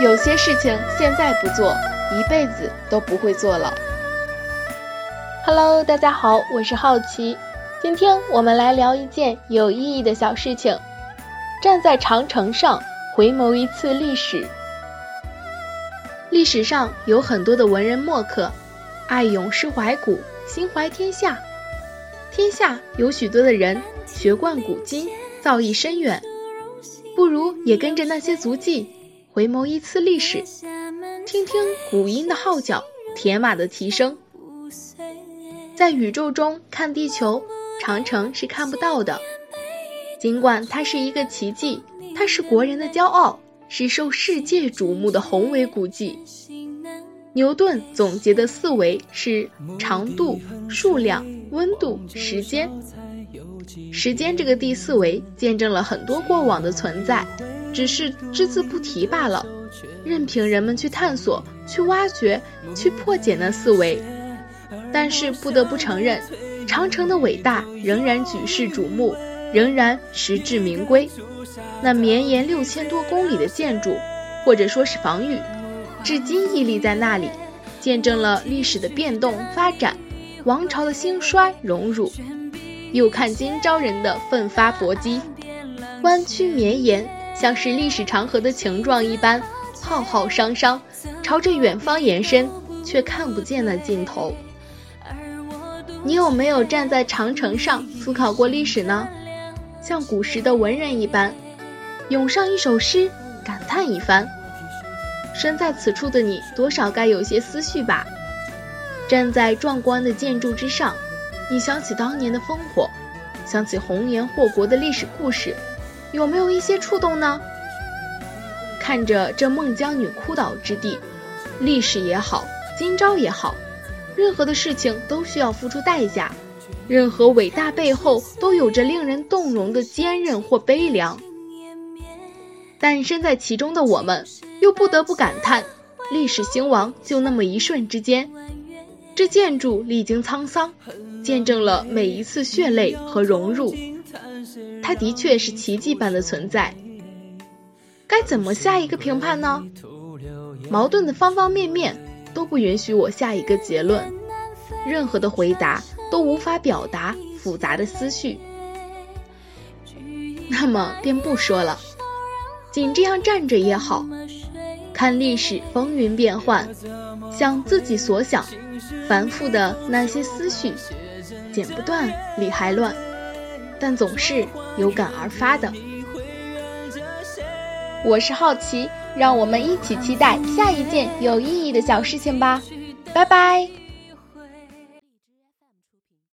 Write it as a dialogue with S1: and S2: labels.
S1: 有些事情现在不做，一辈子都不会做了。Hello，大家好，我是好奇，今天我们来聊一件有意义的小事情。站在长城上，回眸一次历史。历史上有很多的文人墨客，爱咏诗怀古，心怀天下。天下有许多的人学贯古今，造诣深远，不如也跟着那些足迹，回眸一次历史，听听古音的号角，铁马的蹄声。在宇宙中看地球，长城是看不到的。尽管它是一个奇迹，它是国人的骄傲，是受世界瞩目的宏伟古迹。牛顿总结的四维是长度、数量、温度、时间。时间这个第四维见证了很多过往的存在，只是只字不提罢了。任凭人们去探索、去挖掘、去破解那四维。但是不得不承认，长城的伟大仍然举世瞩目，仍然实至名归。那绵延六千多公里的建筑，或者说是防御，至今屹立在那里，见证了历史的变动发展，王朝的兴衰荣辱。又看今朝人的奋发搏击，弯曲绵延，像是历史长河的情状一般，浩浩汤汤，朝着远方延伸，却看不见那尽头。你有没有站在长城上思考过历史呢？像古时的文人一般，咏上一首诗，感叹一番。身在此处的你，多少该有些思绪吧？站在壮观的建筑之上，你想起当年的烽火，想起红颜祸国的历史故事，有没有一些触动呢？看着这孟姜女哭倒之地，历史也好，今朝也好。任何的事情都需要付出代价，任何伟大背后都有着令人动容的坚韧或悲凉。但身在其中的我们，又不得不感叹：历史兴亡就那么一瞬之间。这建筑历经沧桑，见证了每一次血泪和融入，它的确是奇迹般的存在。该怎么下一个评判呢？矛盾的方方面面。都不允许我下一个结论，任何的回答都无法表达复杂的思绪，那么便不说了，仅这样站着也好，看历史风云变幻，想自己所想，繁复的那些思绪，剪不断理还乱，但总是有感而发的。我是好奇。让我们一起期待下一件有意义的小事情吧，拜拜。